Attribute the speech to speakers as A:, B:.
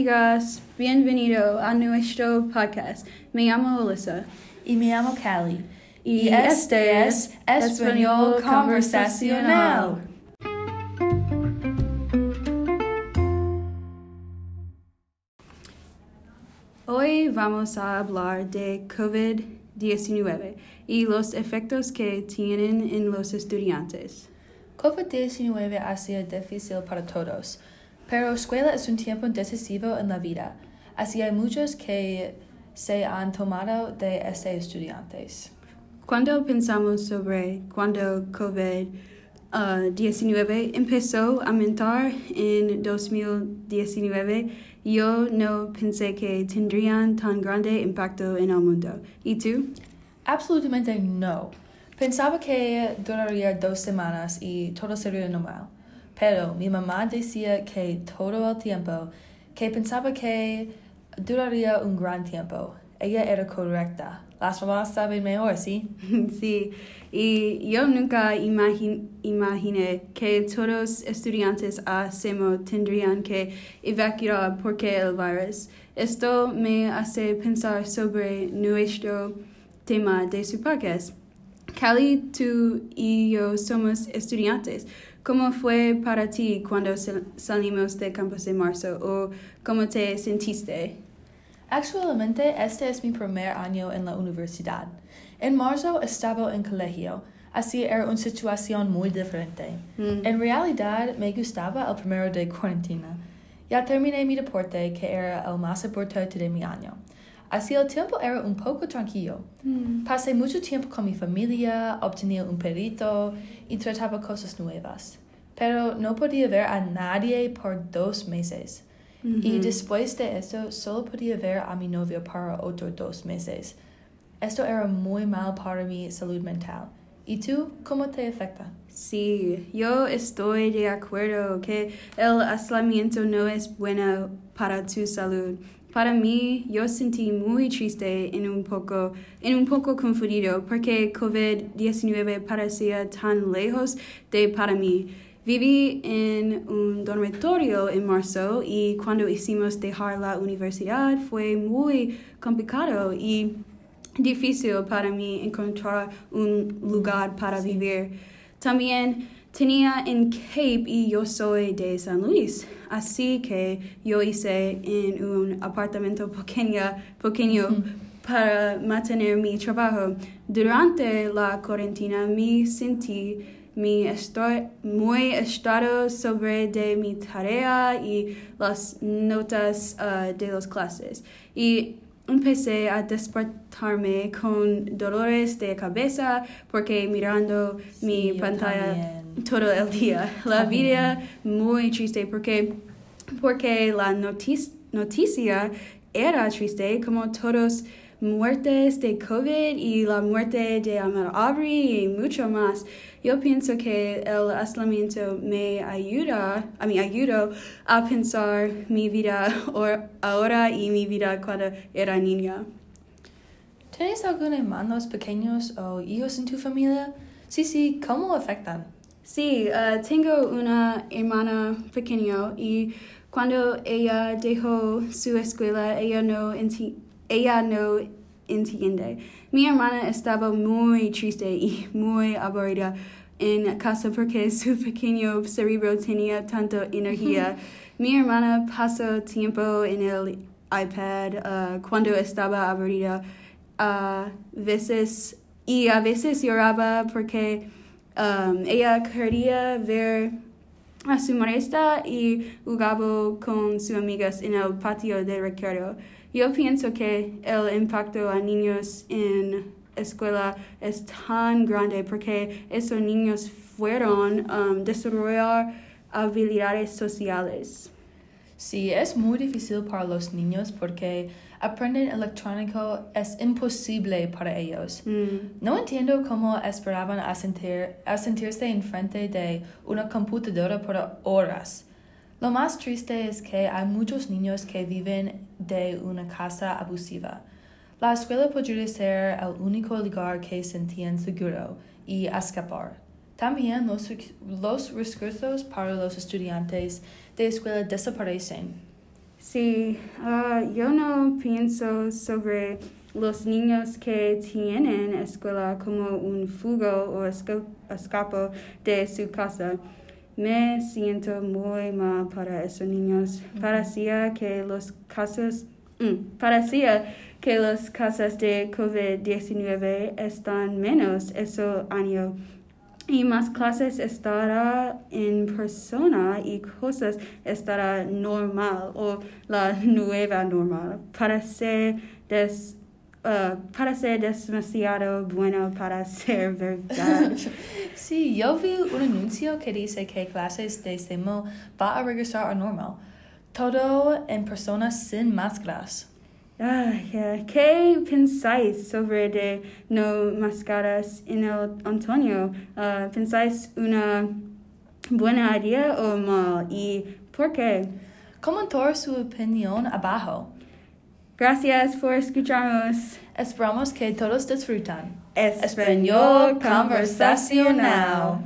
A: amigas, bienvenido a nuestro podcast. Me llamo Alyssa.
B: Y me llamo Cali.
A: Y este es Español Conversacional. Hoy vamos a hablar de COVID-19 y los efectos que tienen en los estudiantes.
B: COVID-19 ha sido difícil para todos, pero escuela es un tiempo decisivo en la vida, así hay muchos que se han tomado de este estudiantes.
A: Cuando pensamos sobre cuando COVID-19 empezó a aumentar en 2019, yo no pensé que tendrían tan grande impacto en el mundo. ¿Y tú?
B: Absolutamente no. Pensaba que duraría dos semanas y todo sería normal. Pero mi mamá decía que todo el tiempo, que pensaba que duraría un gran tiempo. Ella era correcta. Las mamás saben mejor, ¿sí?
A: Sí, y yo nunca imagin imaginé que todos estudiantes a SEMO tendrían que evacuar porque el virus. Esto me hace pensar sobre nuestro tema de su podcast. Cali, tú y yo somos estudiantes. ¿Cómo fue para ti cuando salimos de campus de marzo o cómo te sentiste?
B: Actualmente, este es mi primer año en la universidad. En marzo estaba en colegio, así era una situación muy diferente.
A: Mm.
B: En realidad, me gustaba el primero de cuarentena. Ya terminé mi deporte, que era el más importante de mi año. Así el tiempo era un poco tranquilo.
A: Mm.
B: Pasé mucho tiempo con mi familia, obtenía un perrito y trataba cosas nuevas. Pero no podía ver a nadie por dos meses. Y después de esto, solo podía ver a mi novio para otros dos meses. Esto era muy mal para mi salud mental. ¿Y tú, cómo te afecta?
A: Sí, yo estoy de acuerdo que el aislamiento no es bueno para tu salud. Para mí, yo sentí muy triste en un poco, en un poco confundido porque COVID-19 parecía tan lejos de para mí. Viví en un dormitorio en marzo y cuando hicimos dejar la universidad fue muy complicado y difícil para mí encontrar un lugar para vivir. También tenía en Cape y yo soy de San Luis, así que yo hice en un apartamento pequeño, pequeño para mantener mi trabajo. Durante la cuarentena me sentí mi muy estado sobre de mi tarea y las notas ah, de las clases. Y empecé a despertarme con dolores de cabeza porque mirando mi
B: Sí,
A: pantalla. Todo el día. La vida muy triste porque, porque la noticia, noticia era triste como todos muertes de COVID y la muerte de Amar Aubrey y mucho más. Yo pienso que el aislamiento me ayuda, a mí ayudó a pensar mi vida or- ahora y mi vida cuando era niña.
B: ¿Tienes algunos hermanos pequeños o hijos en tu familia? Sí, sí, ¿cómo afectan?
A: Sí, uh, tengo una hermana pequeña y cuando ella dejó su escuela, ella no, enti- ella no entiende. Mi hermana estaba muy triste y muy aburrida en casa porque su pequeño cerebro tenía tanta energía. Mi hermana pasó tiempo en el iPad uh, cuando estaba aburrida. A veces, y a veces lloraba porque um, ella quería ver a su maestra y jugaba con sus amigas en el patio de recreo. Yo pienso que el impacto a niños en escuela es tan grande porque esos niños fueron um, desarrollar habilidades sociales.
B: Sí, es muy difícil para los niños porque aprender electrónico es imposible para ellos.
A: Mm.
B: No entiendo cómo esperaban a, sentir, a sentirse enfrente de una computadora por horas. Lo más triste es que hay muchos niños que viven de una casa abusiva. La escuela podría ser el único lugar que sentían seguro y escapar. También los, los recursos para los estudiantes de escuela desaparecen.
A: Sí, ah, yo no pienso sobre los niños que tienen escuela como un fugo o escapo de su casa. Me siento muy mal para esos niños. Parecía que los casos, mm, parecía que los casos de COVID-19 están menos ese año y más clases estará en persona y cosas estará normal o la nueva normal. Parece, des, uh, demasiado bueno para ser verdad.
B: Sí, yo vi un anuncio que dice que clases de SEMO va a regresar a normal. Todo en persona sin máscaras.
A: Ah, yeah. ¿Qué pensáis sobre de no máscaras en el otoño? Ah, ¿Pensáis una buena idea o mal? ¿Y por qué?
B: Comentar su opinión abajo.
A: Gracias por escucharnos.
B: Esperamos que todos disfrutan.
A: Español conversacional.